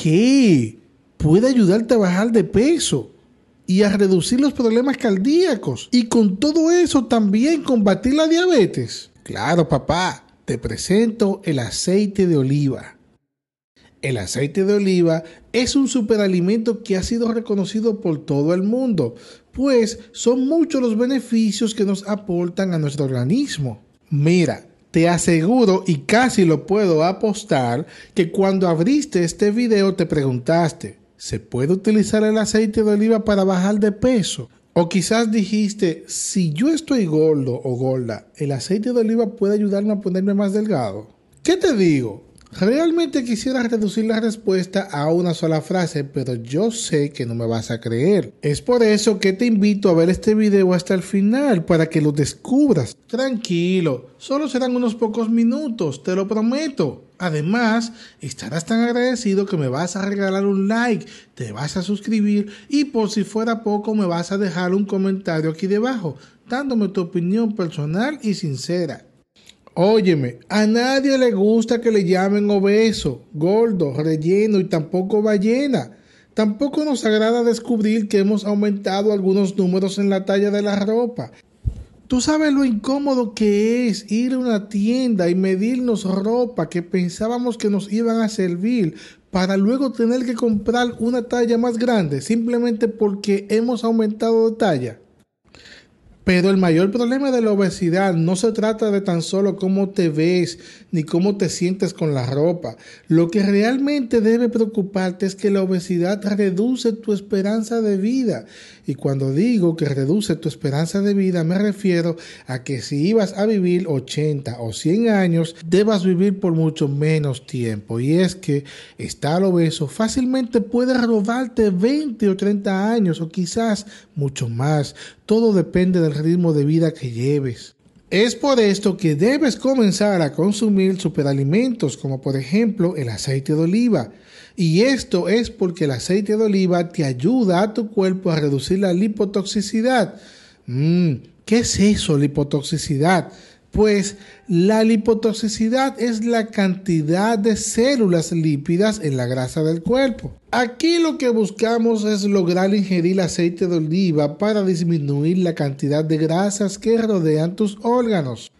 qué? Puede ayudarte a bajar de peso y a reducir los problemas cardíacos. Y con todo eso también combatir la diabetes. Claro, papá, te presento el aceite de oliva. El aceite de oliva es un superalimento que ha sido reconocido por todo el mundo, pues son muchos los beneficios que nos aportan a nuestro organismo. Mira, te aseguro y casi lo puedo apostar que cuando abriste este video te preguntaste, ¿se puede utilizar el aceite de oliva para bajar de peso? O quizás dijiste, si yo estoy gordo o gorda, ¿el aceite de oliva puede ayudarme a ponerme más delgado? ¿Qué te digo? Realmente quisiera reducir la respuesta a una sola frase, pero yo sé que no me vas a creer. Es por eso que te invito a ver este video hasta el final para que lo descubras. Tranquilo, solo serán unos pocos minutos, te lo prometo. Además, estarás tan agradecido que me vas a regalar un like, te vas a suscribir y por si fuera poco me vas a dejar un comentario aquí debajo, dándome tu opinión personal y sincera. Óyeme, a nadie le gusta que le llamen obeso, gordo, relleno y tampoco ballena. Tampoco nos agrada descubrir que hemos aumentado algunos números en la talla de la ropa. Tú sabes lo incómodo que es ir a una tienda y medirnos ropa que pensábamos que nos iban a servir para luego tener que comprar una talla más grande simplemente porque hemos aumentado de talla. Pero el mayor problema de la obesidad no se trata de tan solo cómo te ves ni cómo te sientes con la ropa. Lo que realmente debe preocuparte es que la obesidad reduce tu esperanza de vida. Y cuando digo que reduce tu esperanza de vida, me refiero a que si ibas a vivir 80 o 100 años, debas vivir por mucho menos tiempo. Y es que estar obeso fácilmente puede robarte 20 o 30 años o quizás mucho más. Todo depende del ritmo de vida que lleves. Es por esto que debes comenzar a consumir superalimentos como por ejemplo el aceite de oliva. Y esto es porque el aceite de oliva te ayuda a tu cuerpo a reducir la lipotoxicidad. Mm, ¿Qué es eso, lipotoxicidad? Pues la lipotoxicidad es la cantidad de células lípidas en la grasa del cuerpo. Aquí lo que buscamos es lograr ingerir aceite de oliva para disminuir la cantidad de grasas que rodean tus órganos.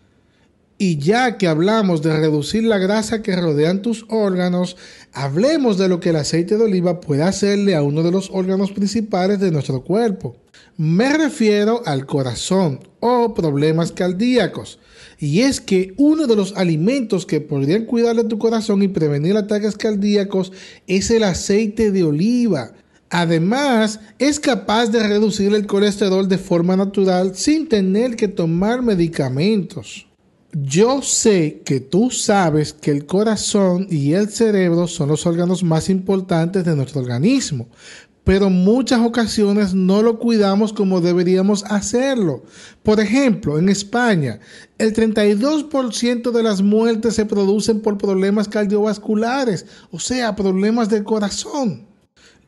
Y ya que hablamos de reducir la grasa que rodean tus órganos, hablemos de lo que el aceite de oliva puede hacerle a uno de los órganos principales de nuestro cuerpo. Me refiero al corazón o problemas cardíacos. Y es que uno de los alimentos que podrían cuidar de tu corazón y prevenir ataques cardíacos es el aceite de oliva. Además, es capaz de reducir el colesterol de forma natural sin tener que tomar medicamentos. Yo sé que tú sabes que el corazón y el cerebro son los órganos más importantes de nuestro organismo, pero muchas ocasiones no lo cuidamos como deberíamos hacerlo. Por ejemplo, en España, el 32% de las muertes se producen por problemas cardiovasculares, o sea, problemas del corazón.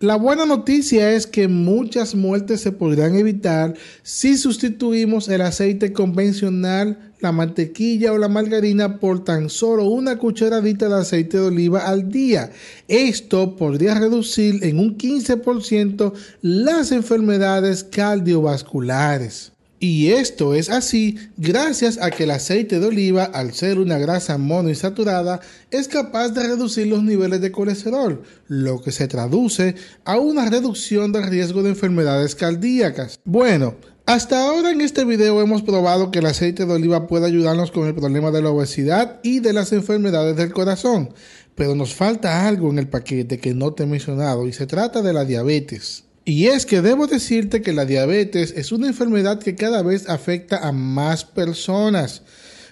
La buena noticia es que muchas muertes se podrán evitar si sustituimos el aceite convencional, la mantequilla o la margarina por tan solo una cucharadita de aceite de oliva al día. Esto podría reducir en un 15% las enfermedades cardiovasculares. Y esto es así gracias a que el aceite de oliva, al ser una grasa monoinsaturada, es capaz de reducir los niveles de colesterol, lo que se traduce a una reducción del riesgo de enfermedades cardíacas. Bueno, hasta ahora en este video hemos probado que el aceite de oliva puede ayudarnos con el problema de la obesidad y de las enfermedades del corazón, pero nos falta algo en el paquete que no te he mencionado y se trata de la diabetes. Y es que debo decirte que la diabetes es una enfermedad que cada vez afecta a más personas.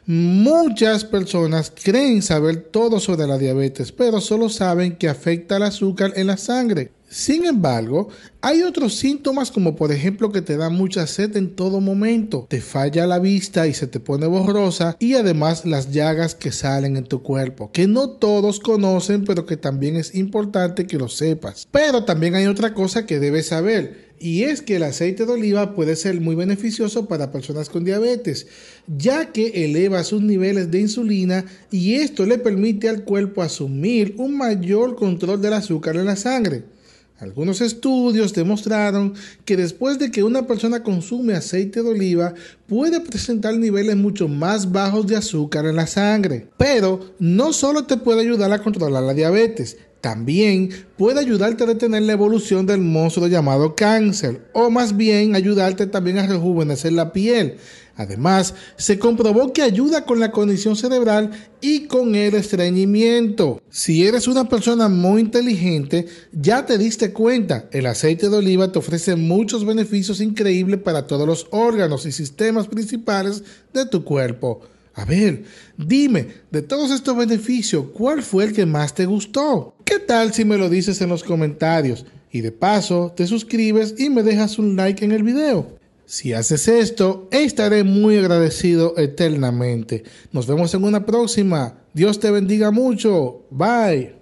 Muchas personas creen saber todo sobre la diabetes, pero solo saben que afecta al azúcar en la sangre. Sin embargo, hay otros síntomas como por ejemplo que te da mucha sed en todo momento, te falla la vista y se te pone borrosa y además las llagas que salen en tu cuerpo, que no todos conocen pero que también es importante que lo sepas. Pero también hay otra cosa que debes saber y es que el aceite de oliva puede ser muy beneficioso para personas con diabetes, ya que eleva sus niveles de insulina y esto le permite al cuerpo asumir un mayor control del azúcar en la sangre. Algunos estudios demostraron que después de que una persona consume aceite de oliva puede presentar niveles mucho más bajos de azúcar en la sangre. Pero no solo te puede ayudar a controlar la diabetes, también puede ayudarte a detener la evolución del monstruo llamado cáncer, o más bien ayudarte también a rejuvenecer la piel. Además, se comprobó que ayuda con la condición cerebral y con el estreñimiento. Si eres una persona muy inteligente, ya te diste cuenta, el aceite de oliva te ofrece muchos beneficios increíbles para todos los órganos y sistemas principales de tu cuerpo. A ver, dime, de todos estos beneficios, ¿cuál fue el que más te gustó? ¿Qué tal si me lo dices en los comentarios? Y de paso, te suscribes y me dejas un like en el video. Si haces esto, estaré muy agradecido eternamente. Nos vemos en una próxima. Dios te bendiga mucho. Bye.